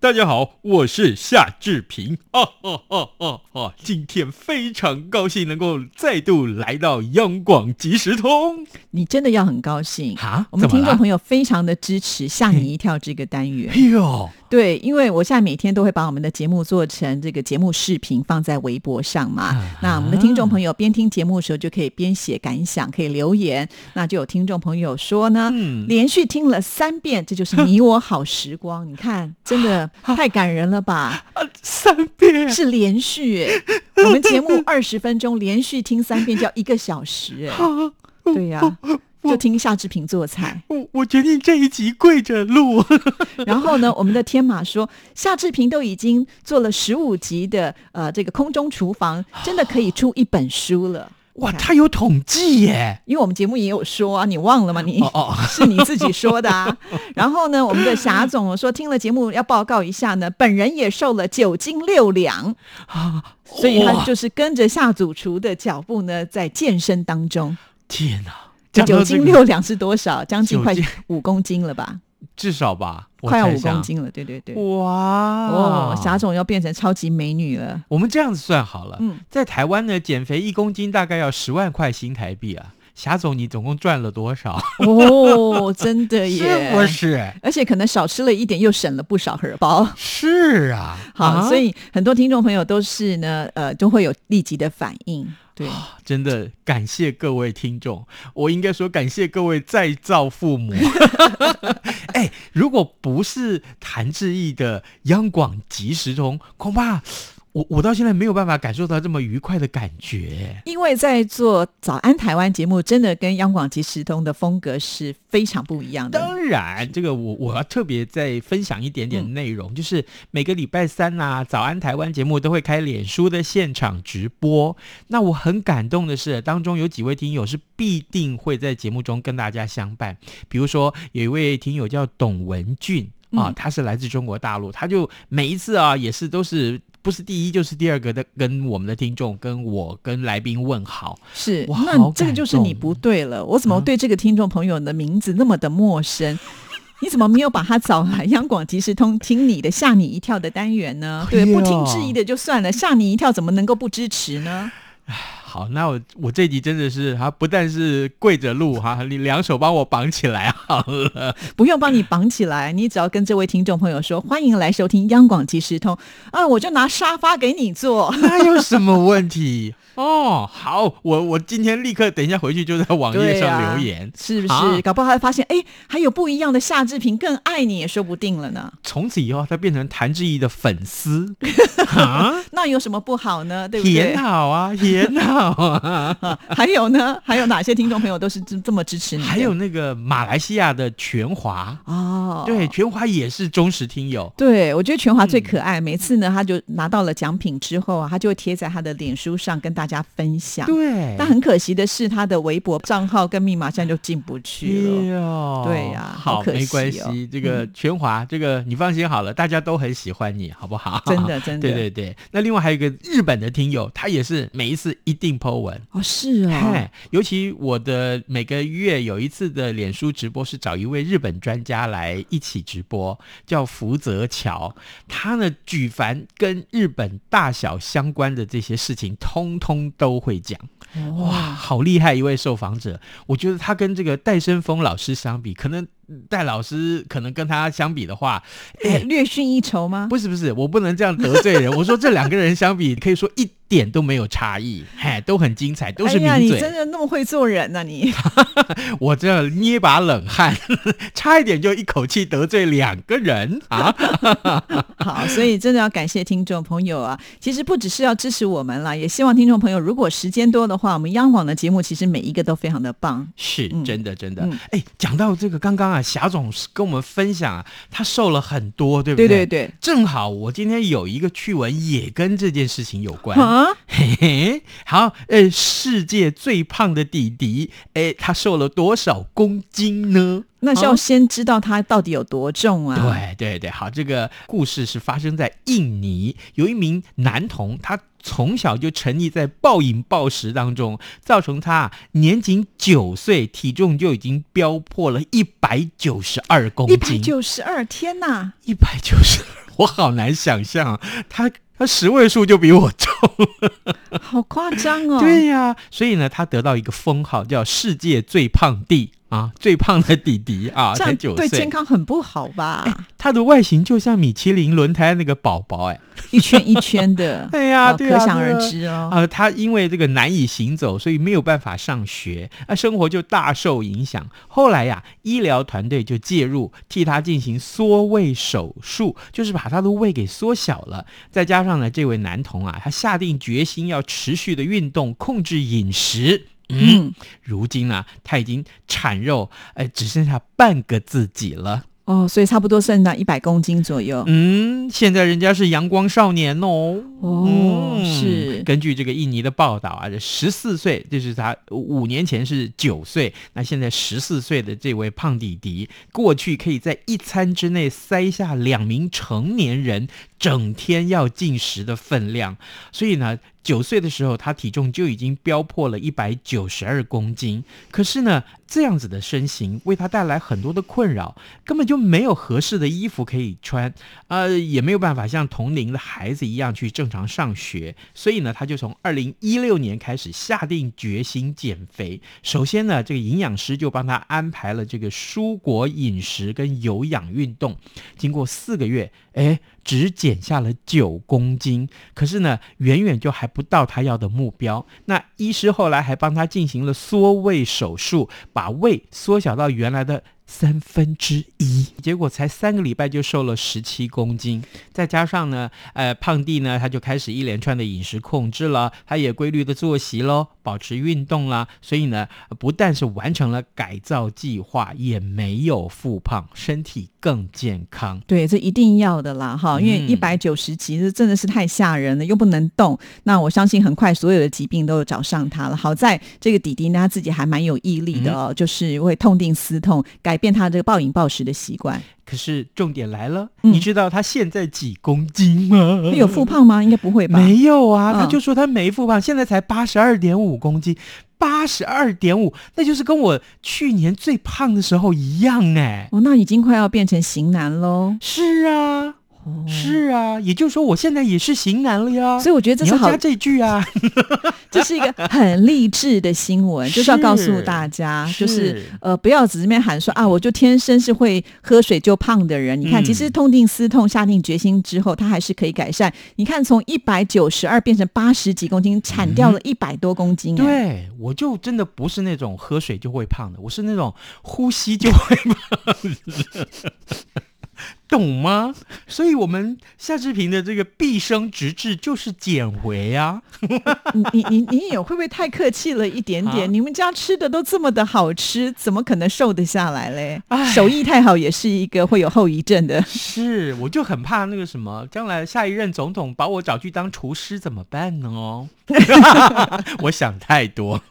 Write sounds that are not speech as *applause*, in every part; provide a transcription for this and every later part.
大家好，我是夏志平。哦哦哦哦哦，今天非常高兴能够再度来到央广即时通。你真的要很高兴啊我们听众朋友非常的支持吓你一跳这个单元哎。呦，对，因为我现在每天都会把我们的节目做成这个节目视频放在微博上嘛。啊那我们的听众朋友边听节目的时候就可以边写感想，可以留言。那就有听众朋友说呢，嗯连续听了三遍，这就是你我好时光。你看，真的太感人了吧？啊，三遍是连续，我们节目二十分钟，连续听三遍就要一个小时！*laughs* 对呀、*laughs* 就听夏志平做菜。我我决定这一集跪着录。*laughs* 然后呢，我们的天马说，夏志平都已经做了十五集的呃这个空中厨房，真的可以出一本书了。哇，他有统计耶！因为我们节目也有说啊，你忘了吗？你哦哦 *laughs* 是你自己说的啊。然后呢，我们的霞总说，听了节目要报告一下呢，本人也瘦了九斤六两，啊，所以他就是跟着夏主厨的脚步呢，在健身当中。天哪！这九斤六两是多少？将近快五公斤了吧？至少吧，快要五公。斤了，对对对。哇哦，霞总要变成超级美女了。我们这样子算好了，嗯在台湾呢，减肥一公斤大概要十万块新台币啊。霞总，你总共赚了多少？哦，真的是耶！不是？而且可能少吃了一点，又省了不少荷包。是啊，好，啊所以很多听众朋友都是呢，呃，都会有立即的反应。对，真的感谢各位听众，我应该说感谢各位再造父母。*laughs* 哎，如果不是谭志毅的央广即时通，恐怕我我到现在没有办法感受到这么愉快的感觉。因为在做早安台湾节目，真的跟央广即时通的风格是非常不一样的。当然，这个我我要特别再分享一点点内容，就是每个礼拜三呐、早安台湾节目都会开脸书的现场直播。那我很感动的是，当中有几位听友是必定会在节目中跟大家相伴，比如说有一位听友叫董文俊啊嗯，他是来自中国大陆，他就每一次啊也是都是。不是第一就是第二个的，跟我们的听众、跟我、跟来宾问好。是，那这个就是你不对了。我怎么啊对这个听众朋友的名字那么的陌生？你怎么没有把他找来央广即时通听你的吓你一跳的单元呢？对，不听质疑的就算了，吓你一跳怎么能够不支持呢？好，那我我这集真的是哈，不但是跪着录哈，你两手帮我绑起来好了。不用帮你绑起来，你只要跟这位听众朋友说欢迎来收听央广即时通啊，我就拿沙发给你坐。那有什么问题？哦，好，我我今天立刻等一下回去就在网页上留言，是不是？啊搞不好他发现，哎，还有不一样的夏志平更爱你也说不定了呢。从此以后他变成谭志毅的粉丝 *laughs* 啊，那有什么不好呢？对不对也？好啊，也好 *laughs* 还有呢？还有哪些听众朋友都是这这么支持你？还有那个马来西亚的全华，哦，对，全华也是忠实听友。对，我觉得全华嗯最可爱。每次呢，他就拿到了奖品之后啊，他就会贴在他的脸书上跟大家分享。对，但很可惜的是，他的微博账号跟密码现在就进不去了。哟对呀好好，可惜没关哦系，这个全华，这个你放心好了，大家都很喜欢你，好不好？真的真的 *laughs* 对对对。那另外还有一个日本的听友，他也是每一次一定 Po 文。哦，是哦，嗨，尤其我的每个月有一次的脸书直播是找一位日本专家来一起直播，叫福泽桥。他呢举凡跟日本大小相关的这些事情，通通都会讲。哇，哇，好厉害一位受访者！我觉得他跟这个戴生峰老师相比，可能戴老师可能跟他相比的话，*laughs* 略逊一筹吗？不是不是，我不能这样得罪人。*laughs* 我说这两个人相比，可以说一点都没有差异，嘿，都很精彩，都是名嘴。你真的那么会做人呐、你 *laughs* 我这捏把冷汗，差一点就一口气得罪两个人啊！好，所以真的要感谢听众朋友啊！其实不只是要支持我们啦，也希望听众朋友如果时间多的话，我们央广的节目其实每一个都非常的棒。是嗯真的，真的嗯。哎、讲到这个刚刚啊，啊，霞总跟我们分享啊，他瘦了很多，对不对？对对对，正好我今天有一个趣闻，也跟这件事情有关。啊，嘿嘿，好，呃，世界最胖的弟弟，哎，他瘦了多少公斤呢？那是要先知道他到底有多重啊。对对对，好，这个故事是发生在印尼，有一名男童，他从小就沉溺在暴饮暴食当中，造成他年仅九岁，体重就已经飙破了一百九十二公斤一百。九十二天呐、一百九十二，我好难想象啊，他他十位数就比我重。好夸张哦。*laughs* 对呀、所以呢，他得到一个封号叫“世界最胖弟”啊，最胖的弟弟啊，这样才九岁。对健康很不好吧？他的外形就像米其林轮胎那个宝宝，哎，一圈一圈的，*laughs* 哎呀，哦对啊可想而。知哦。啊、他因为这个难以行走，所以没有办法上学，啊，生活就大受影响。后来呀，医疗团队就介入，替他进行缩胃手术，就是把他的胃给缩小了。再加上呢，这位男童啊，他下定决心要持续的运动，控制饮食。嗯，嗯，如今呢，他已经产肉，哎，只剩下半个自己了。哦，所以差不多剩到一百公斤左右。嗯，现在人家是阳光少年哦。哦，嗯是根据这个印尼的报道啊，这十四岁，这是他五年前是九岁，那现在十四岁的这位胖弟弟，过去可以在一餐之内塞下两名成年人整天要进食的分量，所以呢，九岁的时候他体重就已经飙破了一百九十二公斤。可是呢，这样子的身形为他带来很多的困扰，根本就没有合适的衣服可以穿，呃，也没有办法像同龄的孩子一样去正常上学，所以呢，他就从二零一六年开始下定决心减肥。首先呢，这个营养师就帮他安排了这个蔬果饮食跟有氧运动。经过四个月，哎，只减下了九公斤，可是呢，远远就还不到他要的目标。那医师后来还帮他进行了缩胃手术，把胃缩小到原来的。三分之一，结果才三个礼拜就瘦了十七公斤，再加上呢，呃，胖弟呢，他就开始一连串的饮食控制了，他也规律的作息喽，保持运动啦，所以呢，不但是完成了改造计划，也没有复胖，身体更健康。对，这一定要的啦，哈，因为嗯一百九十几，这真的是太吓人了，又不能动。那我相信很快所有的疾病都有找上他了。好在这个弟弟呢，他自己还蛮有毅力的哦，就是会痛定思痛，改变他这个暴饮暴食的习惯。可是重点来了，嗯你知道他现在几公斤吗？他有复胖吗？应该不会吧？没有啊，嗯他就说他没复胖，现在才八十二点五公斤，八十二点五，那就是跟我去年最胖的时候一样哎。哦，那已经快要变成型男喽。是啊，哦，是啊，也就是说我现在也是型男了呀。所以我觉得这是好加，这句啊，*laughs* 这是一个很励志的新闻，*laughs* 就是要告诉大家，是就是呃，不要只是那边喊说啊，我就天生是会喝水就胖的人。你看，嗯其实痛定思痛、下定决心之后，他还是可以改善。你看，从一百九十二变成八十几公斤，产掉了一百多公斤、哎，对我就真的不是那种喝水就会胖的，我是那种呼吸就会胖的。*laughs* 懂吗？所以，我们夏志平的这个毕生直至就是减肥啊。*laughs* 你你你你也会不会太客气了一点点？啊你们家吃的都这么的好吃，怎么可能瘦得下来嘞？手艺太好也是一个会有后遗症的。是，我就很怕那个什么，将来下一任总统把我找去当厨师怎么办呢？哦，*laughs* 我想太多。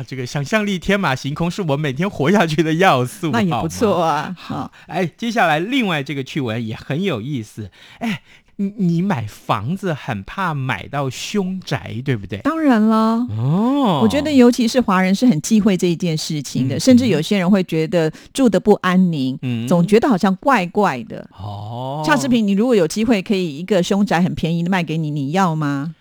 啊，这个想象力天马行空是我每天活下去的要素，那也不错啊。好，哎，接下来另外这个趣闻也很有意思。哎，你你买房子很怕买到凶宅，对不对？当然了。哦，我觉得，尤其是华人是很忌讳这一件事情的，嗯甚至有些人会觉得住的不安宁，嗯总觉得好像怪怪的。哦，夏志平，你如果有机会可以一个凶宅很便宜的卖给你，你要吗？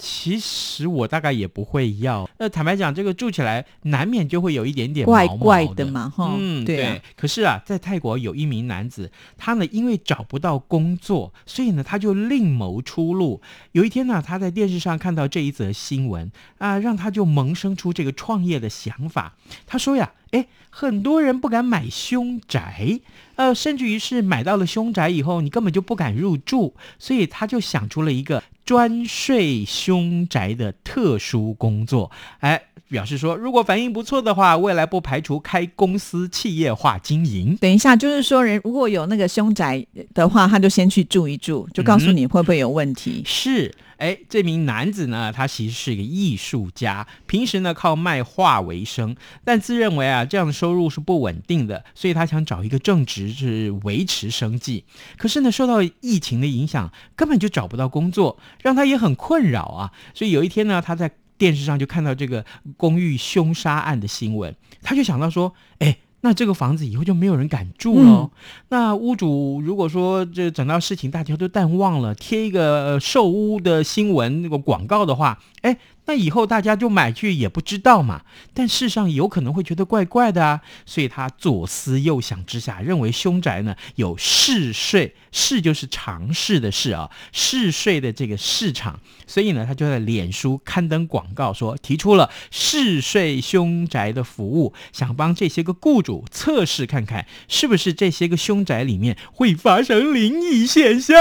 其实我大概也不会要。那，坦白讲，这个住起来难免就会有一点点怪怪的的嘛，哈，嗯，对啊，可是啊，在泰国有一名男子，他呢因为找不到工作，所以呢他就另谋出路。有一天呢，他在电视上看到这一则新闻啊，让他就萌生出这个创业的想法。他说呀，哎，很多人不敢买凶宅，呃，甚至于是买到了凶宅以后，你根本就不敢入住，所以他就想出了一个专税凶宅的特殊工作，哎。表示说，如果反应不错的话，未来不排除开公司企业化经营。等一下，就是说人如果有那个凶宅的话，他就先去住一住，就告诉你会不会有问题。是，哎，这名男子呢，他其实是一个艺术家，平时呢靠卖画为生，但自认为啊这样的收入是不稳定的，所以他想找一个正职是维持生计。可是呢，受到疫情的影响，根本就找不到工作，让他也很困扰啊。所以有一天呢，他在电视上就看到这个公寓凶杀案的新闻，他就想到说，哎。那这个房子以后就没有人敢住喽。那屋主如果说这整到事情大家都淡忘了，贴一个售屋的新闻那个广告的话，哎。那以后大家就买去也不知道嘛，但世上有可能会觉得怪怪的啊，所以他左思右想之下，认为凶宅呢有试睡，试就是尝试的试啊，试睡的这个市场，所以呢他就在脸书刊登广告，说提出了试睡凶宅的服务，想帮这些个雇主测试看看是不是这些个凶宅里面会发生灵异现象。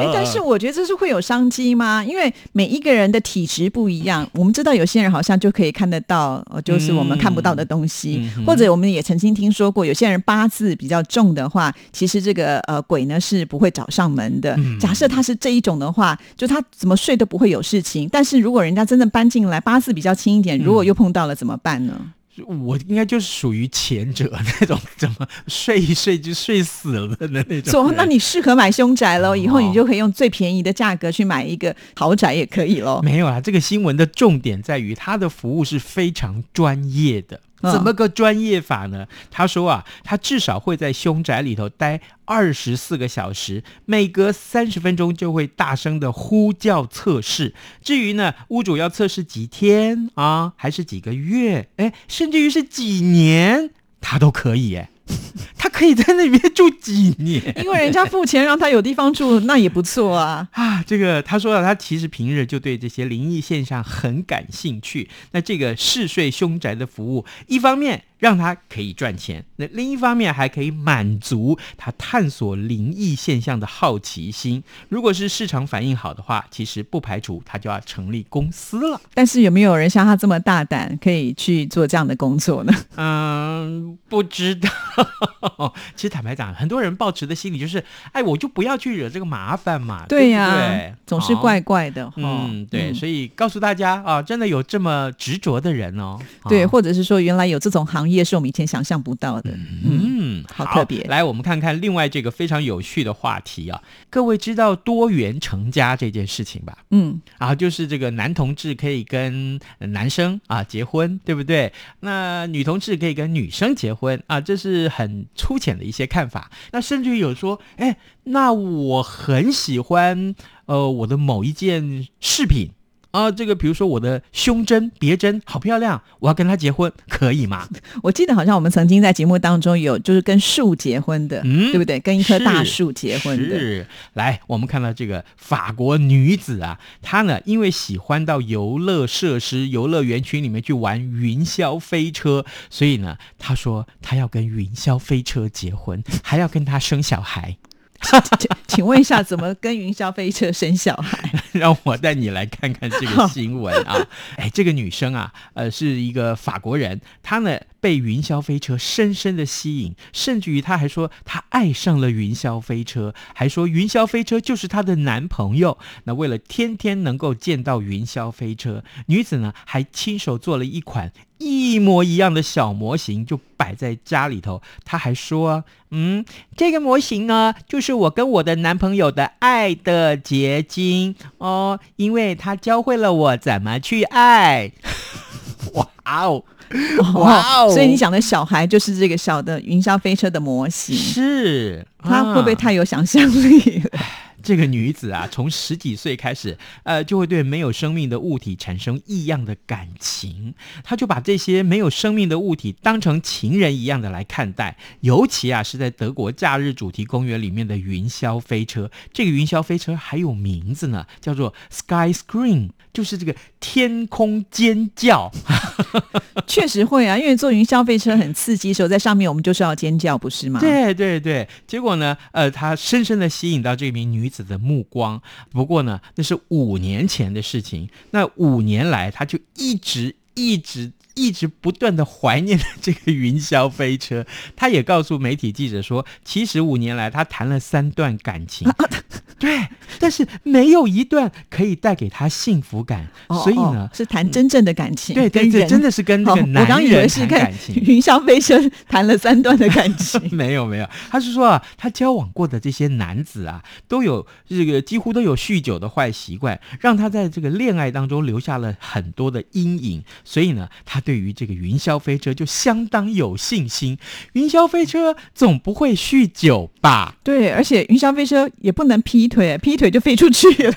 哎，但是我觉得这是会有商机吗？因为每一个人的体质不。不一样，我们知道有些人好像就可以看得到，就是我们看不到的东西，或者我们也曾经听说过，有些人八字比较重的话，其实这个呃鬼呢是不会找上门的。假设他是这一种的话，就他怎么睡都不会有事情。但是如果人家真正搬进来，八字比较轻一点，如果又碰到了怎么办呢？我应该就是属于前者那种，怎么睡一睡就睡死了的那种。说，那你适合买凶宅喽，以后你就可以用最便宜的价格去买一个豪宅也可以喽。没有啊，这个新闻的重点在于它的服务是非常专业的。怎么个专业法呢？他说啊，他至少会在凶宅里头待二十四个小时，每隔三十分钟就会大声的呼叫测试。至于呢，屋主要测试几天啊，还是几个月，哎，甚至于是几年，他都可以哎。他可以在那边住几年？因为人家付钱让他有地方住，那也不错啊！*laughs* 啊，这个他说了，他其实平日就对这些灵异现象很感兴趣。那这个嗜睡凶宅的服务，一方面。让他可以赚钱，那另一方面还可以满足他探索灵异现象的好奇心。如果是市场反应好的话，其实不排除他就要成立公司了。但是有没有人像他这么大胆，可以去做这样的工作呢？嗯，不知道。其实坦白讲，很多人抱持的心理就是，哎，我就不要去惹这个麻烦嘛。对呀，总是怪怪的。嗯，对，所以告诉大家啊，真的有这么执着的人哦。对，或者是说，原来有这种行。业是我们以前想象不到的，嗯，好特别。来，我们看看另外这个非常有趣的话题啊！各位知道多元成家这件事情吧？嗯，啊，就是这个男同志可以跟男生啊结婚，对不对？那女同志可以跟女生结婚啊，这是很粗浅的一些看法。那甚至于有说，哎，那我很喜欢呃我的某一件饰品。啊，这个比如说我的胸针别针好漂亮，我要跟她结婚，可以吗？*laughs* 我记得好像我们曾经在节目当中有，就是跟树结婚的，嗯，对不对？跟一棵大树结婚的。是，来，我们看到这个法国女子啊，她呢因为喜欢到游乐设施、游乐园区里面去玩云霄飞车，所以呢，她说她要跟云霄飞车结婚，还要跟他生小孩。*laughs* 请问一下，怎么跟云霄飞车生小孩？*laughs* 让我带你来看看这个新闻啊！*laughs* 哎，这个女生啊，呃，是一个法国人，她呢被云霄飞车深深的吸引，甚至于她还说她爱上了云霄飞车，还说云霄飞车就是她的男朋友。那为了天天能够见到云霄飞车，女子呢还亲手做了一款。一模一样的小模型就摆在家里头，她还说：“嗯，这个模型呢，就是我跟我的男朋友的爱的结晶哦，因为他教会了我怎么去爱。*laughs* ”哇哦，哇哦！所以你想的小孩就是这个小的云霄飞车的模型，是他会不会太有想象力了？这个女子啊，从十几岁开始，呃，就会对没有生命的物体产生异样的感情。她就把这些没有生命的物体当成情人一样的来看待。尤其啊，是在德国假日主题公园里面的云霄飞车，这个云霄飞车还有名字呢，叫做 Sky Scream。就是这个天空尖叫，*laughs* 确实会啊，因为坐云霄飞车很刺激，时候在上面我们就是要尖叫，不是吗？对对对，结果呢，呃，他深深的吸引到这名女子的目光。不过呢，那是五年前的事情，那五年来他就一直。一直。一直不断的怀念的这个云霄飞车，他也告诉媒体记者说，其实五年来他谈了三段感情，*laughs* 对，但是没有一段可以带给他幸福感，所以呢，是谈真正的感情，对对对，真的是跟那个男人谈感情。云霄飞车谈了三段的感情，*laughs* 没有没有，他是说啊，他交往过的这些男子啊，都有这个几乎都有酗酒的坏习惯，让他在这个恋爱当中留下了很多的阴影，所以呢，他。对于这个云霄飞车就相当有信心，云霄飞车总不会酗酒吧？对，而且云霄飞车也不能劈腿，劈腿就飞出去了。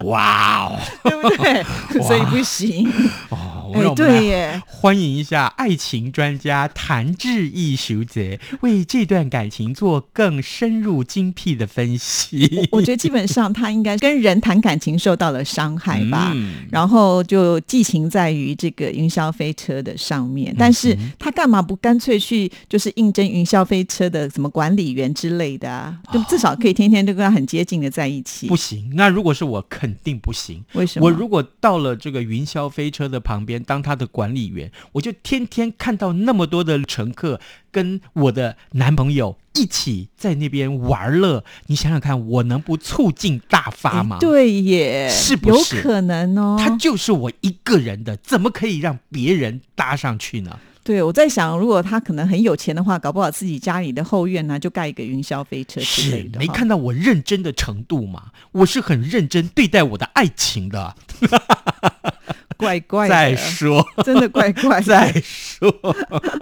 *laughs* 哇哦，对不对？*laughs* 所以不行哦。哎，对耶！欢迎一下爱情专家谭志毅小姐为这段感情做更深入精辟的分析。我觉得基本上他应该跟人谈感情受到了伤害吧，然后就寄情在于这个云霄飞车的上面。但是他干嘛不干脆去就是应征云霄飞车的什么管理员之类的啊？就至少可以天天都跟他很接近的在一起。不行，那如果是我，肯定不行。为什么？我如果到了这个云霄飞车的旁边。当他的管理员，我就天天看到那么多的乘客跟我的男朋友一起在那边玩乐。你想想看，我能不促进大发吗？对耶，是不是有可能哦？他就是我一个人的，怎么可以让别人搭上去呢？对，我在想，如果他可能很有钱的话，搞不好自己家里的后院呢，就盖一个云霄飞车之类的。没看到我认真的程度吗？我是很认真对待我的爱情的。怪怪的，再说，真的怪怪。再说，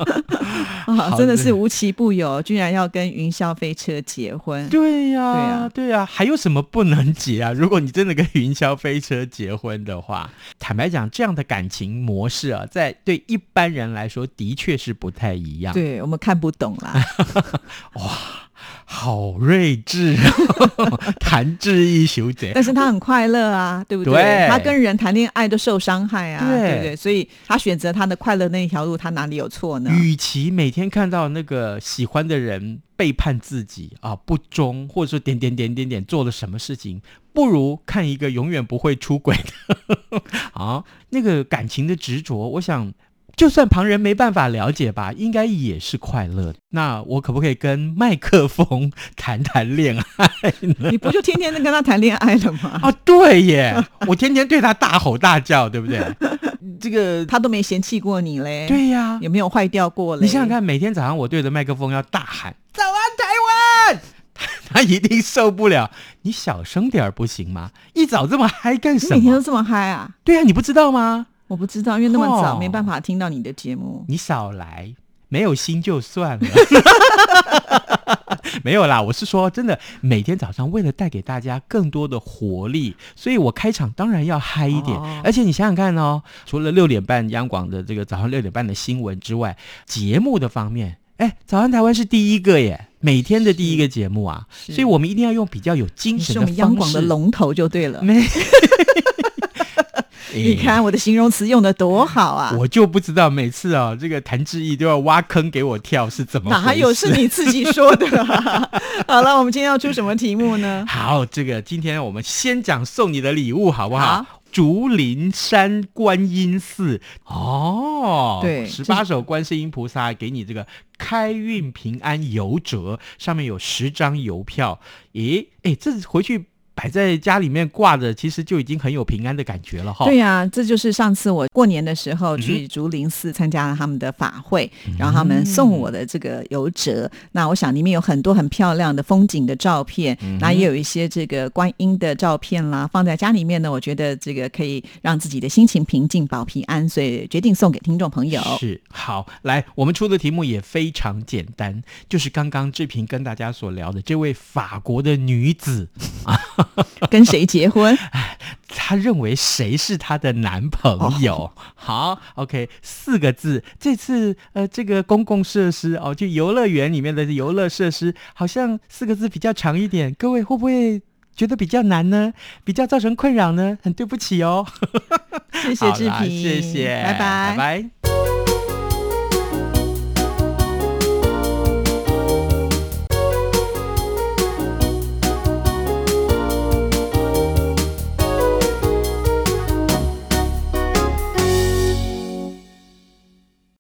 *laughs* 啊，真的是无奇不有，居然要跟云霄飞车结婚。对呀，对呀，对呀，还有什么不能结啊？如果你真的跟云霄飞车结婚的话，坦白讲，这样的感情模式啊，在对一般人来说，的确是不太一样。对我们看不懂啦。*laughs* *laughs* 哇。好睿智，*laughs* 谈志一小姐，但是他很快乐啊，对不对？他跟人谈恋爱都受伤害啊，对不对？所以他选择他的快乐那一条路，他哪里有错呢？与其每天看到那个喜欢的人背叛自己啊，不忠，或者说点点点点点做了什么事情，不如看一个永远不会出轨的 *laughs* 啊，那个感情的执着，我想。就算旁人没办法了解吧，应该也是快乐。那我可不可以跟麦克风谈谈恋爱呢？你不就天天在跟他谈恋爱了吗？*laughs* 啊，对耶，我天天对他大吼大叫，对不对？*laughs* 这个他都没嫌弃过你嘞。对呀，有没有坏掉过嘞？你想想看，每天早上我对着麦克风要大喊“早安台湾”，*laughs* 他一定受不了。你小声点不行吗？一早这么嗨干什么？每天都这么嗨啊？对呀，你不知道吗？我不知道，因为那么早没办法听到你的节目。你少来，没有心就算了。*laughs* 没有啦，我是说真的，每天早上为了带给大家更多的活力，所以我开场当然要嗨一点。而且你想想看哦，除了六点半央广的这个早上六点半的新闻之外，节目的方面，哎，早上台湾是第一个耶，每天的第一个节目啊，所以我们一定要用比较有精神的方式。央广的龙头就对了。没。*laughs* 你看我的形容词用的多好啊！我就不知道每次啊，这个谭志毅都要挖坑给我跳是怎么？哪有是你自己说的？*laughs* 好了，我们今天要出什么题目呢？好，这个今天我们先讲送你的礼物好不好？竹林山观音寺哦，对，十八首观世音菩萨给你这个开运平安邮折，上面有十张邮票。咦，哎，这回去。摆在家里面挂着，其实就已经很有平安的感觉了哈。对呀，这就是上次我过年的时候去竹林寺参加了他们的法会，然后他们送我的这个邮折。那我想里面有很多很漂亮的风景的照片，那也有一些这个观音的照片啦，放在家里面呢，我觉得这个可以让自己的心情平静、保平安，所以决定送给听众朋友。是好，来，我们出的题目也非常简单，就是刚刚志平跟大家所聊的这位法国的女子啊。*laughs* *laughs* 跟谁结婚？*laughs* 他认为谁是他的男朋友？好，OK，四个字。这次呃，这个公共设施哦，就游乐园里面的游乐设施，好像四个字比较长一点。各位会不会觉得比较难呢？比较造成困扰呢？很对不起哦。谢谢志平，谢谢，拜拜，拜拜。